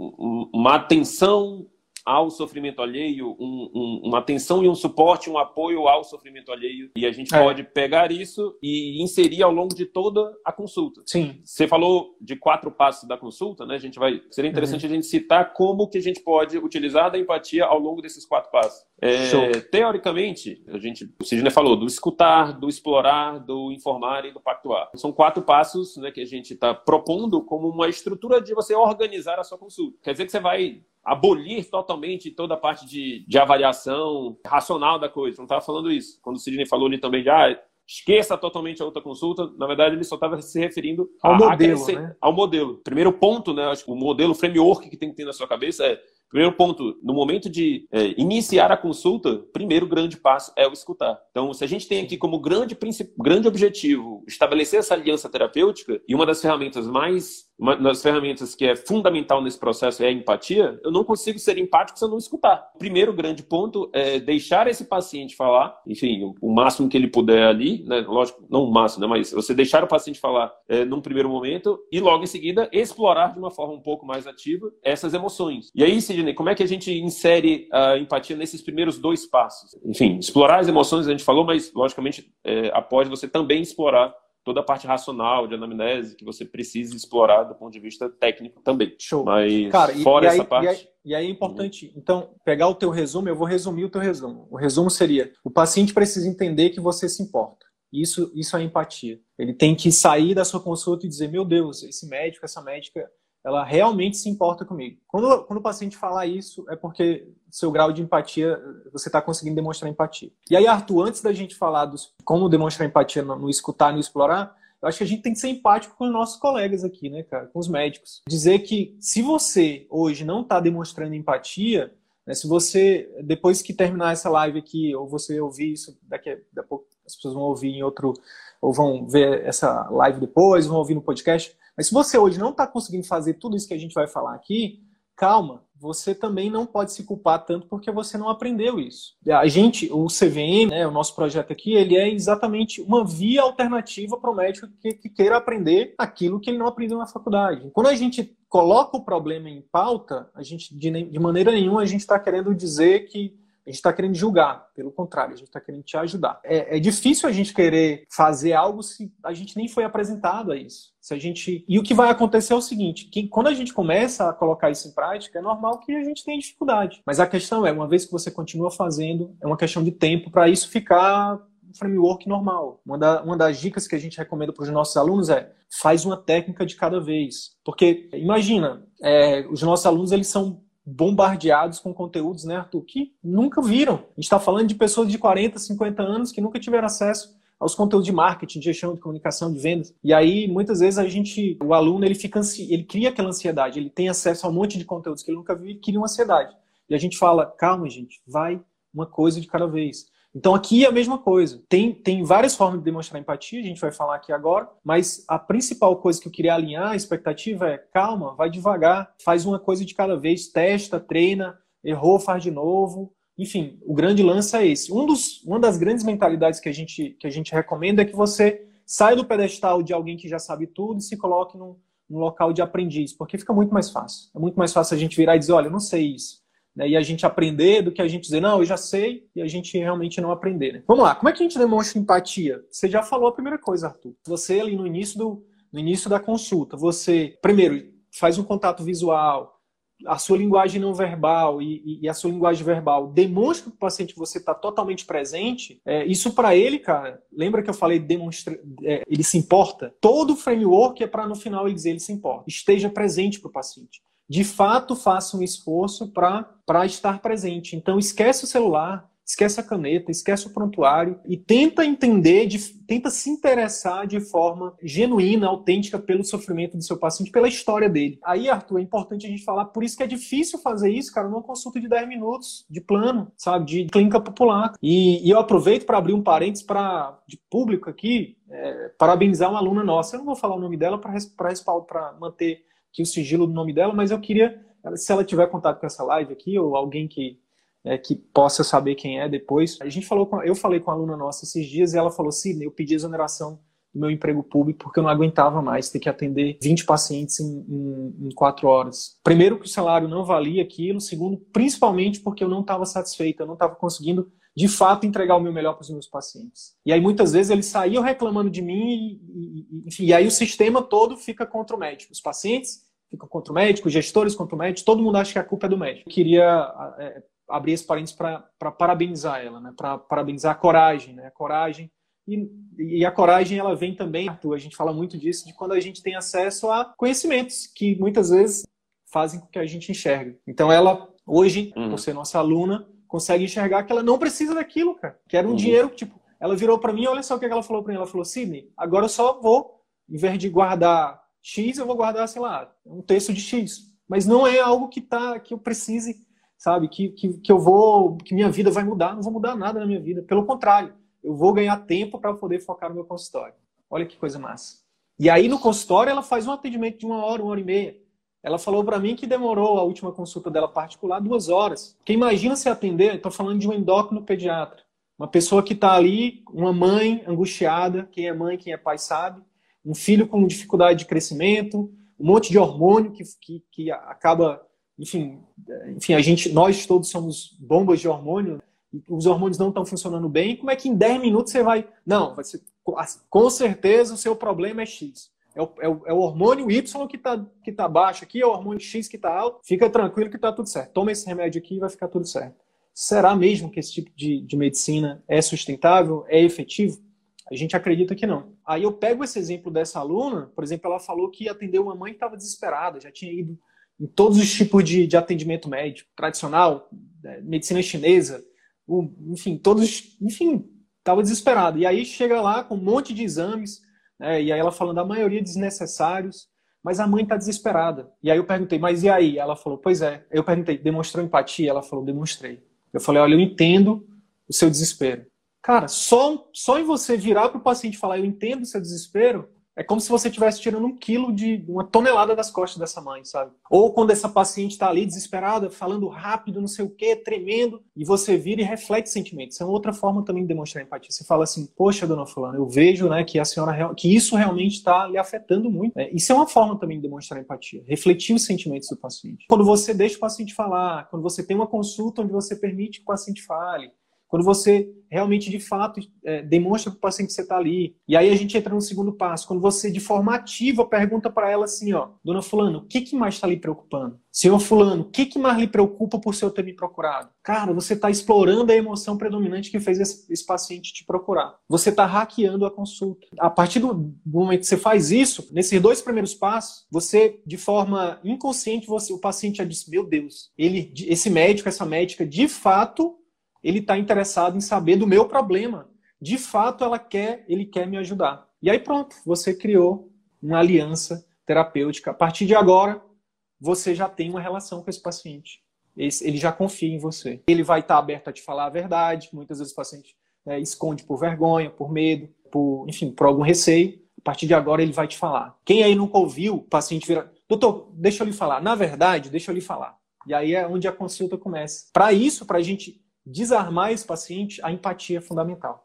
uma atenção ao sofrimento alheio, um, um, uma atenção e um suporte, um apoio ao sofrimento alheio. E a gente é. pode pegar isso e inserir ao longo de toda a consulta. Sim. Você falou de quatro passos da consulta, né? A gente vai. Seria interessante uhum. a gente citar como que a gente pode utilizar da empatia ao longo desses quatro passos. É, teoricamente, a gente, o Sidney falou do escutar, do explorar, do informar e do pactuar. São quatro passos né, que a gente está propondo como uma estrutura de você organizar a sua consulta. Quer dizer que você vai abolir totalmente toda a parte de, de avaliação racional da coisa. Não estava falando isso. Quando o Sidney falou ali também de ah, esqueça totalmente a outra consulta, na verdade ele só estava se referindo ao a, modelo. A né? Ao modelo. Primeiro ponto, né? Acho que o modelo, o framework que tem que ter na sua cabeça é Primeiro ponto, no momento de é, iniciar a consulta, primeiro grande passo é o escutar. Então, se a gente tem aqui como grande, grande objetivo estabelecer essa aliança terapêutica, e uma das ferramentas mais uma das ferramentas que é fundamental nesse processo é a empatia, eu não consigo ser empático se eu não escutar. O primeiro grande ponto é deixar esse paciente falar, enfim, o máximo que ele puder ali, né? lógico, não o máximo, né? mas você deixar o paciente falar é, num primeiro momento e logo em seguida explorar de uma forma um pouco mais ativa essas emoções. E aí, Sidney, como é que a gente insere a empatia nesses primeiros dois passos? Enfim, explorar as emoções a gente falou, mas logicamente é, após você também explorar toda a parte racional de anamnese que você precisa explorar do ponto de vista técnico também. Show. Mas Cara, fora e, essa aí, parte. E aí, e aí é importante, então, pegar o teu resumo, eu vou resumir o teu resumo. O resumo seria: o paciente precisa entender que você se importa. Isso, isso é empatia. Ele tem que sair da sua consulta e dizer: meu Deus, esse médico, essa médica ela realmente se importa comigo. Quando, quando o paciente falar isso, é porque seu grau de empatia, você está conseguindo demonstrar empatia. E aí, Arthur, antes da gente falar dos, como demonstrar empatia no, no escutar no explorar, eu acho que a gente tem que ser empático com os nossos colegas aqui, né, cara, com os médicos. Dizer que se você hoje não está demonstrando empatia, né, se você, depois que terminar essa live aqui, ou você ouvir isso, daqui a, daqui a pouco as pessoas vão ouvir em outro, ou vão ver essa live depois, vão ouvir no podcast, mas se você hoje não está conseguindo fazer tudo isso que a gente vai falar aqui, calma, você também não pode se culpar tanto porque você não aprendeu isso. A gente, o CVM, né, o nosso projeto aqui, ele é exatamente uma via alternativa para o médico que, que, queira aprender aquilo que ele não aprendeu na faculdade. Quando a gente coloca o problema em pauta, a gente de, de maneira nenhuma a gente está querendo dizer que a gente está querendo julgar, pelo contrário, a gente está querendo te ajudar. É, é, difícil a gente querer fazer algo se a gente nem foi apresentado a isso. Se a gente e o que vai acontecer é o seguinte: que quando a gente começa a colocar isso em prática, é normal que a gente tenha dificuldade. Mas a questão é, uma vez que você continua fazendo, é uma questão de tempo para isso ficar um framework normal. Uma, da, uma das dicas que a gente recomenda para os nossos alunos é faz uma técnica de cada vez. Porque imagina, é, os nossos alunos eles são bombardeados com conteúdos, né, Arthur, que nunca viram. A gente está falando de pessoas de 40, 50 anos que nunca tiveram acesso aos conteúdos de marketing, de gestão de comunicação, de vendas. E aí, muitas vezes, a gente, o aluno, ele fica ansi... ele cria aquela ansiedade, ele tem acesso a um monte de conteúdos que ele nunca viu e cria uma ansiedade. E a gente fala, calma, gente, vai uma coisa de cada vez. Então aqui é a mesma coisa. Tem, tem várias formas de demonstrar empatia, a gente vai falar aqui agora, mas a principal coisa que eu queria alinhar a expectativa é calma, vai devagar, faz uma coisa de cada vez, testa, treina, errou, faz de novo. Enfim, o grande lance é esse. Um dos, uma das grandes mentalidades que a, gente, que a gente recomenda é que você saia do pedestal de alguém que já sabe tudo e se coloque num, num local de aprendiz, porque fica muito mais fácil. É muito mais fácil a gente virar e dizer, olha, eu não sei isso né, e a gente aprender do que a gente dizer, não, eu já sei, e a gente realmente não aprender. Né? Vamos lá, como é que a gente demonstra empatia? Você já falou a primeira coisa, Arthur. Você ali no início, do, no início da consulta, você, primeiro, faz um contato visual, a sua linguagem não verbal e, e, a sua linguagem verbal demonstra para o paciente que você está totalmente presente, é, isso para ele, cara, lembra que eu falei demonstra, é, ele se importa? Todo o framework é para no final ele dizer ele se importa. Esteja presente para o paciente de fato faça um esforço para estar presente. Então, esquece o celular, esquece a caneta, esquece o prontuário e tenta entender, de, tenta se interessar de forma genuína, autêntica pelo sofrimento do seu paciente, pela história dele. Aí, Arthur, é importante a gente falar, por isso que é difícil fazer isso, cara, numa consulta de 10 minutos, de plano, sabe, de clínica popular. E, e eu aproveito para abrir um parênteses para de público aqui, é, parabenizar uma aluna nossa. Eu não vou falar o nome dela para manter aqui o sigilo do nome dela, mas eu queria, se ela tiver contato com essa live aqui, ou alguém que, é, que possa saber quem é depois. A gente falou com, eu falei com a aluna nossa esses dias e ela falou: Sidney, eu pedi exoneração do meu emprego público porque eu não aguentava mais ter que atender 20 pacientes em, em, em quatro horas. Primeiro, que o salário não valia aquilo. Segundo, principalmente porque eu não estava satisfeita, eu não estava conseguindo de fato entregar o meu melhor para os meus pacientes. E aí muitas vezes eles saíam reclamando de mim e, e, enfim, e aí o sistema todo fica contra o médico. Os pacientes ficam contra o médico, gestores contra o médico, todo mundo acha que a culpa é do médico. Eu queria é, abrir esse parênteses para parabenizar ela, né? para parabenizar a coragem. Né? A coragem e, e, a coragem ela vem também, Arthur, a gente fala muito disso, de quando a gente tem acesso a conhecimentos que muitas vezes fazem com que a gente enxergue. Então ela, hoje, uhum. por ser nossa aluna, consegue enxergar que ela não precisa daquilo, cara. Que era um uhum. dinheiro, tipo, ela virou para mim, olha só o que ela falou para mim. Ela falou, Sidney, agora eu só vou, em vez de guardar X, eu vou guardar, sei lá, um texto de X. Mas não é algo que tá, que eu precise, sabe, que, que, que eu vou, que minha vida vai mudar. Não vou mudar nada na minha vida. Pelo contrário, eu vou ganhar tempo para poder focar no meu consultório. Olha que coisa massa. E aí no consultório ela faz um atendimento de uma hora, uma hora e meia. Ela falou para mim que demorou a última consulta dela particular duas horas. Porque imagina se atender, estou falando de um endócrino pediatra. Uma pessoa que está ali, uma mãe angustiada, quem é mãe, quem é pai sabe, um filho com dificuldade de crescimento, um monte de hormônio que, que, que acaba, enfim, enfim, a gente, nós todos somos bombas de hormônio, os hormônios não estão funcionando bem. Como é que em 10 minutos você vai. Não, vai ser, com certeza o seu problema é X. É o, é o, é o hormônio Y que está que tá baixo aqui, é o hormônio X que está alto. Fica tranquilo que está tudo certo. Toma esse remédio aqui e vai ficar tudo certo. Será mesmo que esse tipo de, de medicina é sustentável, é efetivo? A gente acredita que não. Aí eu pego esse exemplo dessa aluna, por exemplo, ela falou que atendeu uma mãe que estava desesperada, já tinha ido em todos os tipos de, de atendimento médico, tradicional, é, medicina chinesa, enfim, todos, enfim, estava desesperada. E aí chega lá com um monte de exames, né? E aí ela falando a maioria desnecessários, mas a mãe está desesperada. E aí eu perguntei, mas e aí? Ela falou, pois é. Eu perguntei, demonstrou empatia? Ela falou, demonstrei. Eu falei, olha, eu entendo o seu desespero. Cara, só, só em você virar para o paciente e falar, eu entendo o seu desespero, é como se você estivesse tirando um quilo de uma tonelada das costas dessa mãe, sabe? Ou quando essa paciente está ali desesperada, falando rápido, não sei o quê, tremendo, e você vira e reflete sentimentos. É uma outra forma também de demonstrar empatia. Você fala assim, poxa, dona fulana, eu vejo, né, que a senhora que isso realmente está lhe afetando muito. Né? Isso é uma forma também de demonstrar empatia, refletir os sentimentos do paciente. Quando você deixa o paciente falar, quando você tem uma consulta onde você permite que o paciente fale, quando você realmente, de fato, é, demonstra para o paciente que você está ali. E aí a gente entra no segundo passo. Quando você, de forma ativa, pergunta para ela assim, ó, Dona Fulano, o que, que mais está lhe preocupando? Senhor Fulano, o que, que mais lhe preocupa por seu ter me procurado? Cara, você está explorando a emoção predominante que fez esse, esse paciente te procurar. Você está hackeando a consulta. A partir do, momento que você faz isso, nesses dois primeiros passos, você, de forma inconsciente, você, o paciente já disse, meu Deus, ele, esse médico, essa médica, de fato, ele está interessado em saber do meu problema. De fato, ela quer, ele quer me ajudar. E aí pronto, você criou uma aliança terapêutica. A partir de agora, você já tem uma relação com esse paciente. Ele já confia em você. Ele vai estar aberto a te falar a verdade. Muitas vezes o paciente né, esconde por vergonha, por medo, por, enfim, por algum receio. A partir de agora ele vai te falar. Quem aí nunca ouviu o paciente vira, doutor, deixa eu lhe falar. Na verdade, deixa eu lhe falar. E aí é onde a consulta começa. Para isso, para a gente desarmar esse paciente, a empatia é fundamental.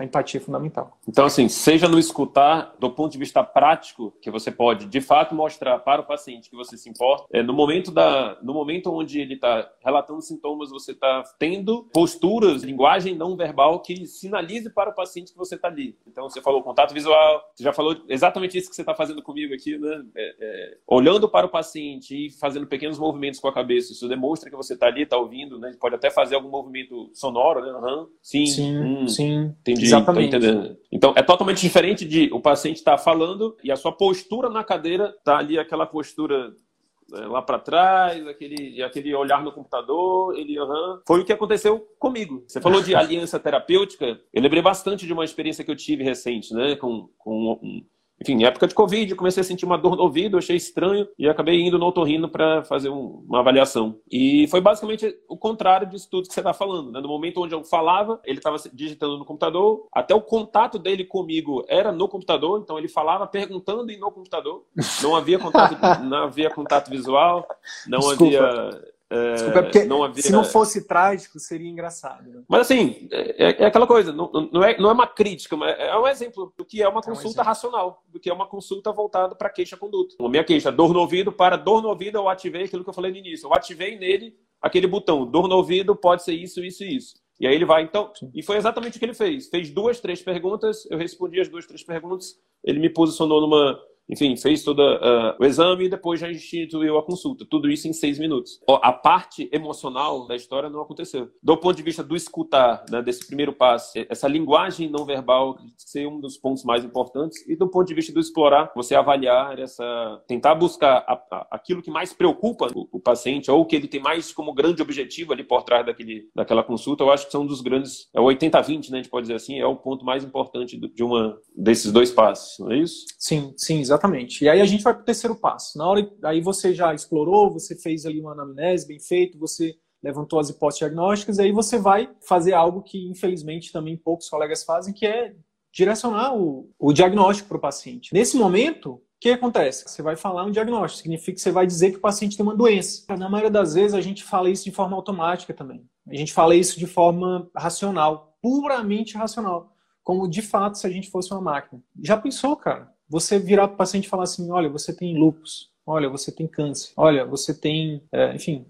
A empatia é fundamental. Então, assim, seja no escutar, do ponto de vista prático, que você pode, de fato, mostrar para o paciente que você se importa, é, no, momento da, no momento onde ele está relatando sintomas, você está tendo posturas, linguagem não verbal que sinalize para o paciente que você está ali. Então, você falou contato visual, você já falou exatamente isso que você está fazendo comigo aqui, né? É, é, olhando para o paciente e fazendo pequenos movimentos com a cabeça, isso demonstra que você está ali, está ouvindo, né? Pode até fazer algum movimento sonoro, né? Uhum, sim, sim, hum, sim. Entendi, Exatamente. entendendo. Então, é totalmente diferente de o paciente estar tá falando e a sua postura na cadeira tá ali aquela postura né, lá para trás, aquele, aquele olhar no computador, ele, uhum. foi o que aconteceu comigo. Você falou de aliança terapêutica, eu lembrei bastante de uma experiência que eu tive recente, né, com, com um, enfim, época de Covid, comecei a sentir uma dor no ouvido, achei estranho e acabei indo no otorrino para fazer um, uma avaliação. E foi basicamente o contrário disso tudo que você está falando. Né? No momento onde eu falava, ele estava digitando no computador, até o contato dele comigo era no computador, então ele falava perguntando e no computador. Não havia contato, não havia contato visual, não Desculpa. havia Desculpa, é porque não havia... se não fosse trágico, seria engraçado. Né? Mas assim, é, é, aquela coisa, não, não, é, não é uma crítica, mas é um exemplo do que é uma consulta é um racional, do que é uma consulta voltada para queixa-conduta. A minha queixa, dor no ouvido, para dor no ouvido eu ativei aquilo que eu falei no início. Eu ativei nele aquele botão, dor no ouvido pode ser isso, isso e isso. E aí ele vai, então, e foi exatamente o que ele fez. Fez duas, três perguntas, eu respondi as duas, três perguntas, ele me posicionou numa enfim, fez todo uh, o exame e depois já instituiu a consulta. Tudo isso em seis minutos. A parte emocional da história não aconteceu. Do ponto de vista do escutar, né, desse primeiro passo, essa linguagem não verbal ser um dos pontos mais importantes e do ponto de vista do explorar, você avaliar essa, tentar buscar a, a, aquilo que mais preocupa o, o, paciente ou que ele tem mais como grande objetivo ali por trás daquele, daquela consulta. Eu acho que são um dos grandes, é o 80-20, né, a gente pode dizer assim, é o ponto mais importante de uma desses dois passos, não é isso? Sim, sim, exatamente Exatamente. E aí a gente vai para o terceiro passo. Na hora, aí você já explorou, você fez ali uma anamnese bem feito, você levantou as hipóteses diagnósticas, aí você vai fazer algo que, infelizmente, também poucos colegas fazem, que é direcionar o, o diagnóstico para o paciente. Nesse momento, o que acontece? Você vai falar um diagnóstico, significa que você vai dizer que o paciente tem uma doença. Na maioria das vezes, a gente fala isso de forma automática também. A gente fala isso de forma racional, puramente racional. Como de fato se a gente fosse uma máquina. Já pensou, cara? Você virar para o paciente e falar assim: olha, você tem lupus, olha, você tem câncer, olha, você tem. É, enfim.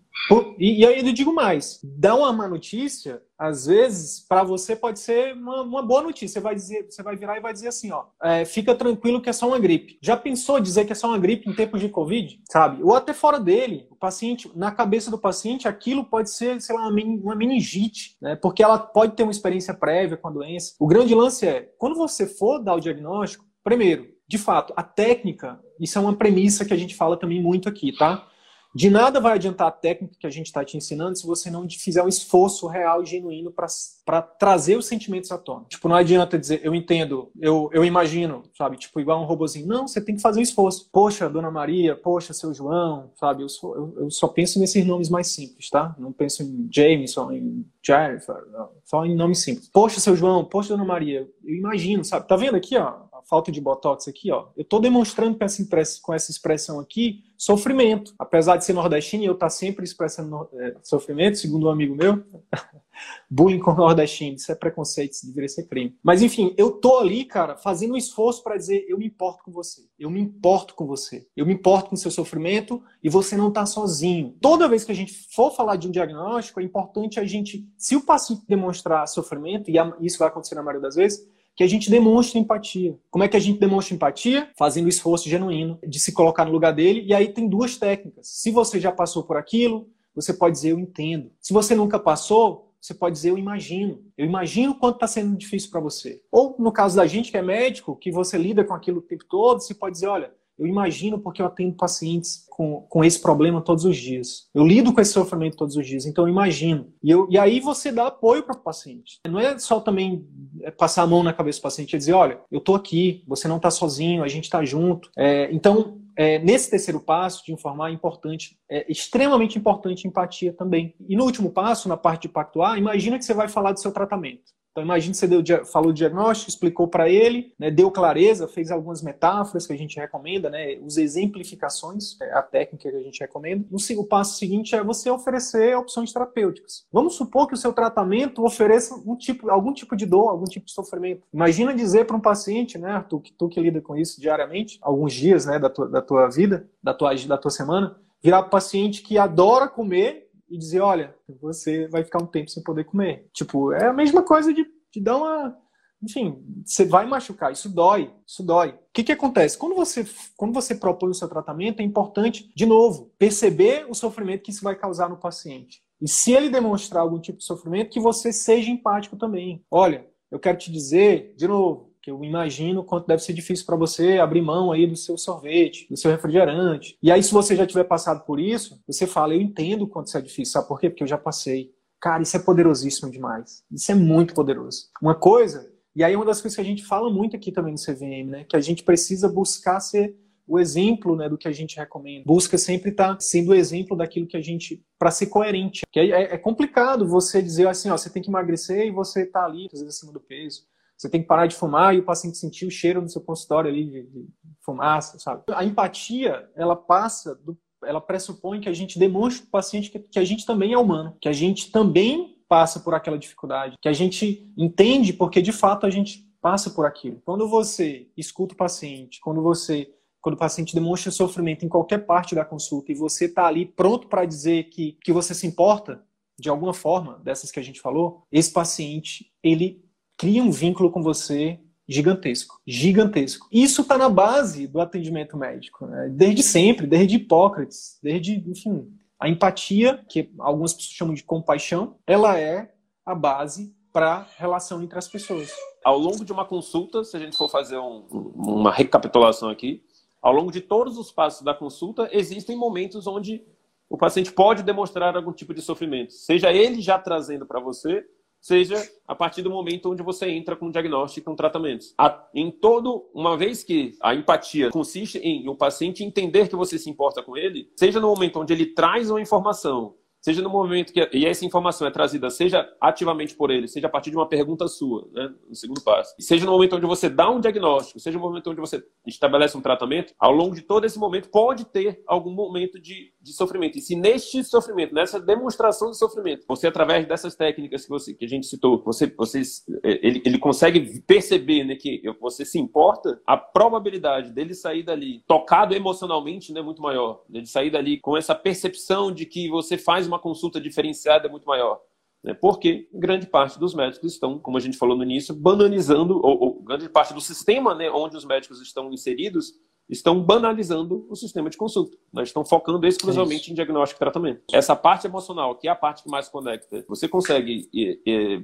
E, e, aí eu digo mais: dar uma má notícia, às vezes, para você pode ser uma, uma, boa notícia. Você vai, dizer, você vai virar e vai dizer assim: ó, é, fica tranquilo que é só uma gripe. Já pensou dizer que é só uma gripe em tempos de Covid? Sabe? Ou até fora dele, o paciente, na cabeça do paciente, aquilo pode ser, sei lá, uma, uma meningite, né? Porque ela pode ter uma experiência prévia com a doença. O grande lance é: quando você for dar o diagnóstico, primeiro, de fato, a técnica, isso é uma premissa que a gente fala também muito aqui, tá? De nada vai adiantar a técnica que a gente está te ensinando se você não fizer um esforço real e genuíno para trazer os sentimentos à tona. Tipo, não adianta dizer, eu entendo, eu, eu imagino, sabe? Tipo, igual um robozinho. Não, você tem que fazer um esforço. Poxa, Dona Maria, poxa, seu João, sabe? Eu, sou, eu, eu só penso nesses nomes mais simples, tá? Não penso em Jameson, em Jennifer, não. só em nomes simples. Poxa, seu João, poxa, Dona Maria. Eu imagino, sabe? Tá vendo aqui, ó? Falta de botox aqui, ó. Eu estou demonstrando com essa, com essa expressão aqui sofrimento. Apesar de ser nordestino eu tá sempre expressando é, sofrimento, segundo um amigo meu, bullying com nordestino, isso é preconceito, isso deveria ser crime. Mas enfim, eu tô ali, cara, fazendo um esforço para dizer, eu me importo com você. Eu me importo com você. Eu me importo com seu sofrimento e você não tá sozinho. Toda vez que a gente for falar de um diagnóstico, é importante a gente, se o paciente demonstrar sofrimento, e isso vai acontecer na maioria das vezes, que a gente demonstre empatia. Como é que a gente demonstra empatia? Fazendo o esforço genuíno de se colocar no lugar dele. E aí tem duas técnicas. Se você já passou por aquilo, você pode dizer eu entendo. Se você nunca passou, você pode dizer eu imagino. Eu imagino quanto está sendo difícil para você. Ou no caso da gente que é médico, que você lida com aquilo o tempo todo, você pode dizer, olha, eu imagino porque eu atendo pacientes com, com esse problema todos os dias. Eu lido com esse sofrimento todos os dias, então eu imagino. E, eu, e aí você dá apoio para o paciente. Não é só também é, passar a mão na cabeça do paciente e dizer, olha, eu estou aqui, você não está sozinho, a gente está junto. É, então, é, nesse terceiro passo de informar é importante, é extremamente importante empatia também. E no último passo, na parte de pactuar, imagina que você vai falar do seu tratamento. Então, imagine que você deu, falou o diagnóstico, explicou para ele, né, deu clareza, fez algumas metáforas que a gente recomenda, né, os exemplificações, é a técnica que a gente recomenda. O passo seguinte é você oferecer opções terapêuticas. Vamos supor que o seu tratamento ofereça um tipo, algum tipo de dor, algum tipo de sofrimento. Imagina dizer para um paciente, né, tu, tu que lida com isso diariamente, alguns dias né, da, tua, da tua vida, da tua, da tua semana, virar para o paciente que adora comer e dizer, olha, você vai ficar um tempo sem poder comer. Tipo, é a mesma coisa de, de dar uma. Enfim, você vai machucar, isso dói, isso dói. O que, que acontece? Quando você, quando você propõe o seu tratamento, é importante, de novo, perceber o sofrimento que isso vai causar no paciente. E se ele demonstrar algum tipo de sofrimento, que você seja empático também. Olha, eu quero te dizer, de novo, que eu imagino quanto deve ser difícil para você abrir mão aí do seu sorvete, do seu refrigerante. E aí, se você já tiver passado por isso, você fala, eu entendo quanto isso é difícil. Sabe por quê? Porque eu já passei. Cara, isso é poderosíssimo demais. Isso é muito poderoso. Uma coisa, e aí uma das coisas que a gente fala muito aqui também no CVM, né? Que a gente precisa buscar ser o exemplo né, do que a gente recomenda. Busca sempre estar tá sendo o exemplo daquilo que a gente. para ser coerente. Que é, é, complicado você dizer assim, ó, você tem que emagrecer e você tá ali, às vezes acima do peso. Você tem que parar de fumar e o paciente sentir o cheiro no seu consultório ali de, de fumaça, sabe? A empatia, ela passa do ela pressupõe que a gente demonstre para o paciente que, que, a gente também é humano, que a gente também passa por aquela dificuldade, que a gente entende porque de fato a gente passa por aquilo. Quando você escuta o paciente, quando você quando o paciente demonstra sofrimento em qualquer parte da consulta e você está ali pronto para dizer que, que você se importa de alguma forma dessas que a gente falou, esse paciente ele cria um vínculo com você gigantesco, gigantesco. Isso está na base do atendimento médico, né? desde sempre, desde Hipócrates, desde, enfim, a empatia, que algumas pessoas chamam de compaixão, ela é a base para a relação entre as pessoas. Ao longo de uma consulta, se a gente for fazer um, uma recapitulação aqui, ao longo de todos os passos da consulta, existem momentos onde o paciente pode demonstrar algum tipo de sofrimento, seja ele já trazendo para você seja a partir do momento onde você entra com diagnóstico e com tratamentos. A, em todo, uma vez que a empatia consiste em o paciente entender que você se importa com ele, seja no momento onde ele traz uma informação seja no momento que e essa informação é trazida, seja ativamente por ele, seja a partir de uma pergunta sua, né, no segundo passo, seja no momento onde você dá um diagnóstico, seja no momento onde você estabelece um tratamento, ao longo de todo esse momento pode ter algum momento de, de sofrimento. E se neste sofrimento, nessa demonstração de sofrimento, você através dessas técnicas que você que a gente citou, você, você ele, ele consegue perceber né, que você se importa, a probabilidade dele sair dali tocado emocionalmente é né, muito maior, né, de sair dali com essa percepção de que você faz uma consulta diferenciada é muito maior. Né? Porque grande parte dos médicos estão, como a gente falou no início, banalizando, ou, ou grande parte do sistema né, onde os médicos estão inseridos, estão banalizando o sistema de consulta. Né? Estão focando exclusivamente em diagnóstico e tratamento. Essa parte emocional, que é a parte que mais conecta, você consegue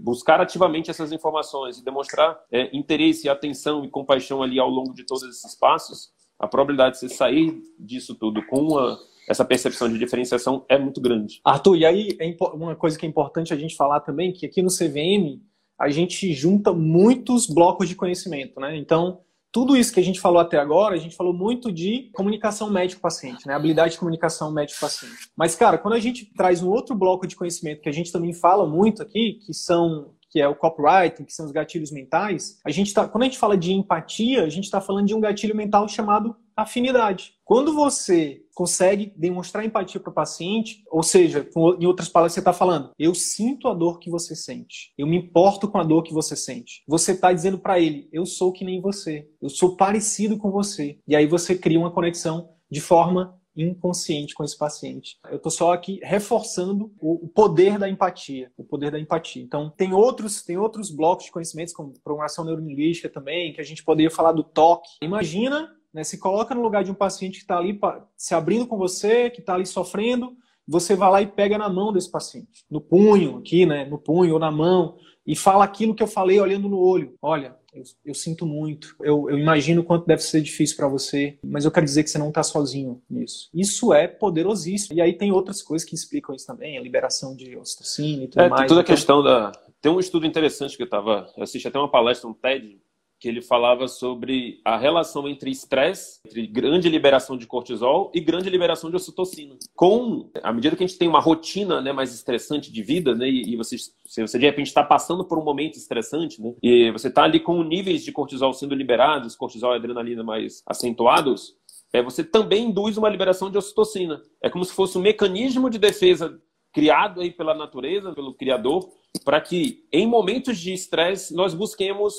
buscar ativamente essas informações e demonstrar é, interesse, atenção e compaixão ali ao longo de todos esses passos, a probabilidade de você sair disso tudo com uma essa percepção de diferenciação é muito grande. Arthur, e aí é uma coisa que é importante a gente falar também, que aqui no CVM a gente junta muitos blocos de conhecimento, né? Então, tudo isso que a gente falou até agora, a gente falou muito de comunicação médico-paciente, né? Habilidade de comunicação médico-paciente. Mas, cara, quando a gente traz um outro bloco de conhecimento que a gente também fala muito aqui, que são que é o copywriting, que são os gatilhos mentais, a gente tá, quando a gente fala de empatia, a gente está falando de um gatilho mental chamado afinidade. Quando você consegue demonstrar empatia para o paciente, ou seja, em outras palavras, você está falando, eu sinto a dor que você sente, eu me importo com a dor que você sente. Você está dizendo para ele, eu sou que nem você, eu sou parecido com você. E aí você cria uma conexão de forma inconsciente com esse paciente. Eu estou só aqui reforçando o, poder da empatia, o poder da empatia. Então, tem outros, tem outros blocos de conhecimentos, como programação neurolinguística também, que a gente poderia falar do toque. Imagina, né, se coloca no lugar de um paciente que está ali se abrindo com você, que está ali sofrendo, você vai lá e pega na mão desse paciente, no punho aqui, né, no punho ou na mão, e fala aquilo que eu falei olhando no olho. Olha, eu, eu sinto muito. Eu, eu, imagino quanto deve ser difícil para você, mas eu quero dizer que você não está sozinho nisso. Isso é poderosíssimo. E aí tem outras coisas que explicam isso também, a liberação de ocitocina e tudo é, mais. Tem toda a então questão da. Tem um estudo interessante que eu estava. Eu assisti até uma palestra, um TED, que ele falava sobre a relação entre estresse, entre grande liberação de cortisol e grande liberação de ocitocina. Com, à medida que a gente tem uma rotina né, mais estressante de vida, né, e, você, se você de repente está passando por um momento estressante, né, e você está ali com níveis de cortisol sendo liberados, cortisol e adrenalina mais acentuados, é, você também induz uma liberação de ocitocina. É como se fosse um mecanismo de defesa criado aí pela natureza, pelo Criador, para que em momentos de estresse nós busquemos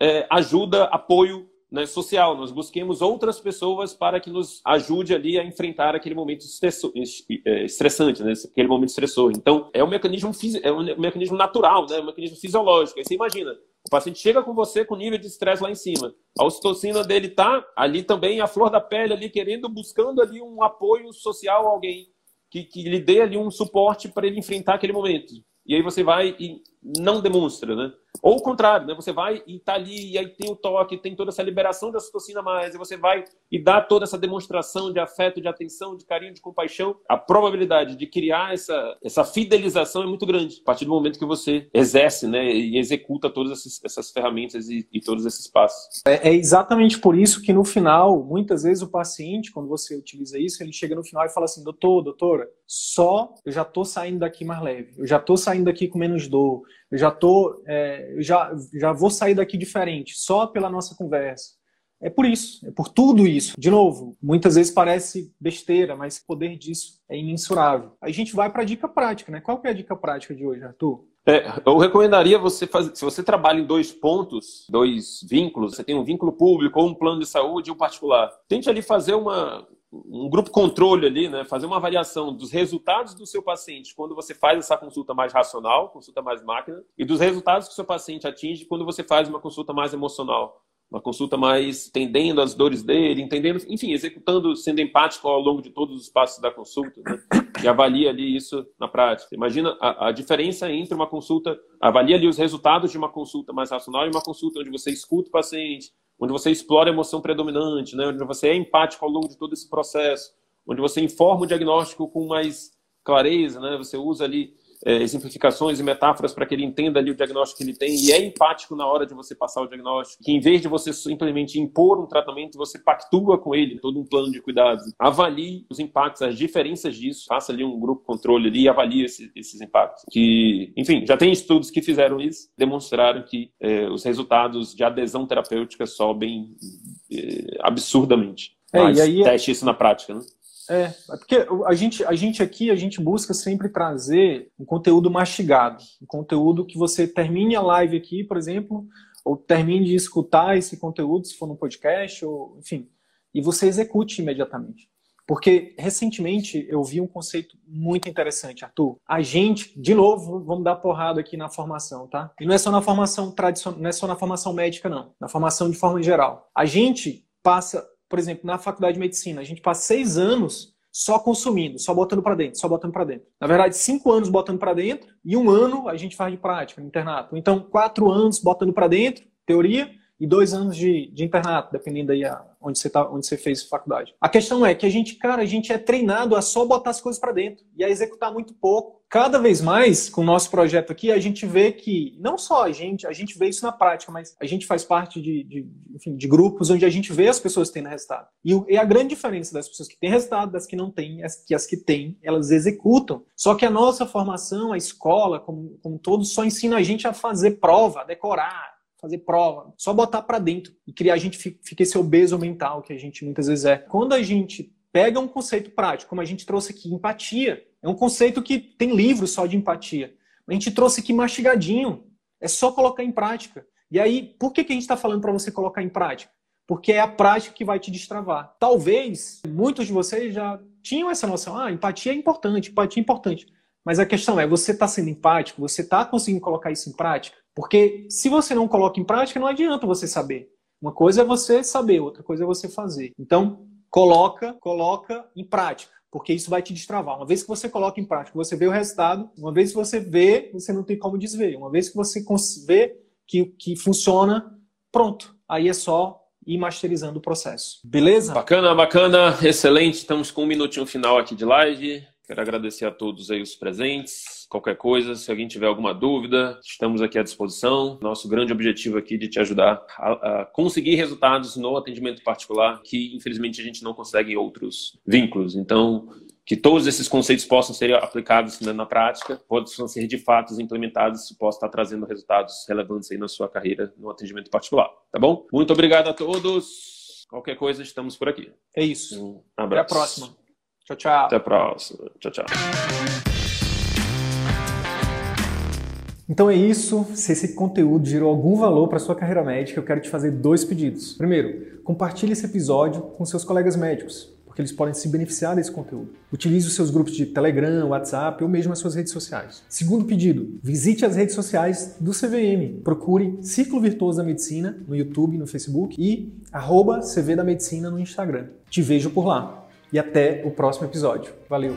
é, ajuda, apoio né, social, nós busquemos outras pessoas para que nos ajude ali a enfrentar aquele momento é, estressante, né, aquele momento estressor. Então, é um mecanismo, é um mecanismo natural, né, um mecanismo fisiológico. Aí você imagina, o paciente chega com você com nível de estresse lá em cima. A ocitocina dele tá ali também, a flor da pele ali, querendo, buscando ali um apoio social a alguém que, que lhe dê ali um suporte para ele enfrentar aquele momento. E aí você vai e não demonstra, né? Ou o contrário, né? Você vai e tá ali, e aí tem o toque, tem toda essa liberação da citocina mais, e você vai e dá toda essa demonstração de afeto, de atenção, de carinho, de compaixão. A probabilidade de criar essa, essa fidelização é muito grande, a partir do momento que você exerce, né? E executa todas essas, essas ferramentas e, e, todos esses passos. É, é exatamente por isso que no final, muitas vezes o paciente, quando você utiliza isso, ele chega no final e fala assim, doutor, doutora, só eu já tô saindo daqui mais leve, eu já tô saindo daqui com menos dor, eu já tô, é, já, já vou sair daqui diferente, só pela nossa conversa. É por isso, é por tudo isso. De novo, muitas vezes parece besteira, mas o poder disso é imensurável. A gente vai para a dica prática, né? Qual que é a dica prática de hoje, Arthur? É, eu recomendaria você fazer, se você trabalha em dois pontos, dois vínculos, você tem um vínculo público ou um plano de saúde e um particular. Tente ali fazer uma, um grupo controle ali, né, fazer uma avaliação dos resultados do seu paciente quando você faz essa consulta mais racional, consulta mais máquina, e dos resultados que o seu paciente atinge quando você faz uma consulta mais emocional, uma consulta mais entendendo as dores dele, entendendo, enfim, executando, sendo empático ao longo de todos os passos da consulta, né, e avalia ali isso na prática. Imagina a, a diferença entre uma consulta, avalia ali os resultados de uma consulta mais racional e uma consulta onde você escuta o paciente, onde você explora a emoção predominante, né? onde você é empático ao longo de todo esse processo, onde você informa o diagnóstico com mais clareza, né? você usa ali é, exemplificações e metáforas para que ele entenda ali o diagnóstico que ele tem e é empático na hora de você passar o diagnóstico. Que em vez de você simplesmente impor um tratamento, você pactua com ele todo um plano de cuidados. Avalie os impactos, as diferenças disso. Faça ali um grupo controle ali e avalie esse, esses impactos. Que, enfim, já tem estudos que fizeram isso, demonstraram que é, os resultados de adesão terapêutica sobem é, absurdamente. É, Mas e aí, é teste isso na prática, né? É, porque a gente, a gente aqui, a gente busca sempre trazer um conteúdo mastigado, um conteúdo que você termine a live aqui, por exemplo, ou termine de escutar esse conteúdo, se for no podcast, ou enfim, e você execute imediatamente. Porque recentemente eu vi um conceito muito interessante, Arthur. A gente, de novo, vamos dar porrada aqui na formação, tá? E não é só na formação tradicional, não é só na formação médica, não. Na formação de forma geral. A gente passa por exemplo, na faculdade de medicina, a gente passa seis anos só consumindo, só botando para dentro, só botando para dentro. Na verdade, cinco anos botando para dentro e um ano a gente faz de prática no internato. Então, quatro anos botando para dentro, teoria, e dois anos de, de internato, dependendo aí a, onde você tá, onde você fez faculdade. A questão é que a gente, cara, a gente é treinado a só botar as coisas para dentro e a executar muito pouco. Cada vez mais, com o nosso projeto aqui, a gente vê que não só a gente, a gente vê isso na prática, mas a gente faz parte de, de, enfim, de grupos onde a gente vê as pessoas tendo resultado. E, e a grande diferença das pessoas que têm resultado, das que não têm, é que as que têm, elas executam. Só que a nossa formação, a escola, como, como todo, só ensina a gente a fazer prova, a decorar, fazer prova, só botar para dentro e criar a gente fica esse obeso mental que a gente muitas vezes é. Quando a gente pega um conceito prático, como a gente trouxe aqui, empatia, é um conceito que tem livro só de empatia. A gente trouxe aqui mastigadinho, é só colocar em prática. E aí, por que, que a gente está falando para você colocar em prática? Porque é a prática que vai te destravar. Talvez muitos de vocês já tinham essa noção, ah, empatia é importante, empatia é importante. Mas a questão é, você está sendo empático? Você está conseguindo colocar isso em prática? Porque se você não coloca em prática, não adianta você saber. Uma coisa é você saber, outra coisa é você fazer. Então, coloca, coloca em prática, porque isso vai te destravar. Uma vez que você coloca em prática, você vê o resultado, uma vez que você vê, você não tem como desver. Uma vez que você vê que, que funciona, pronto. Aí é só ir masterizando o processo. Beleza? Bacana, bacana, excelente. Estamos com um minutinho final aqui de live. Quero agradecer a todos aí os presentes. Qualquer coisa, se alguém tiver alguma dúvida, estamos aqui à disposição. Nosso grande objetivo aqui de te ajudar a, a conseguir resultados no atendimento particular, que infelizmente a gente não consegue em outros vínculos. Então, que todos esses conceitos possam ser aplicados né, na prática, possam ser de fato implementados e possam estar trazendo resultados relevantes aí na sua carreira no atendimento particular, tá bom? Muito obrigado a todos. Qualquer coisa, estamos por aqui. É isso. Um abraço. Até a próxima. Tchau, tchau. Até a próxima. Tchau, tchau. Então é isso. Se esse conteúdo gerou algum valor para sua carreira médica, eu quero te fazer dois pedidos. Primeiro, compartilhe esse episódio com seus colegas médicos porque eles podem se beneficiar desse conteúdo. Utilize os seus grupos de Telegram, WhatsApp ou mesmo as suas redes sociais. Segundo pedido, visite as redes sociais do CVM. Procure Ciclo Virtuoso da Medicina no YouTube, no Facebook e arroba CV da Medicina no Instagram. Te vejo por lá e até o próximo episódio. Valeu!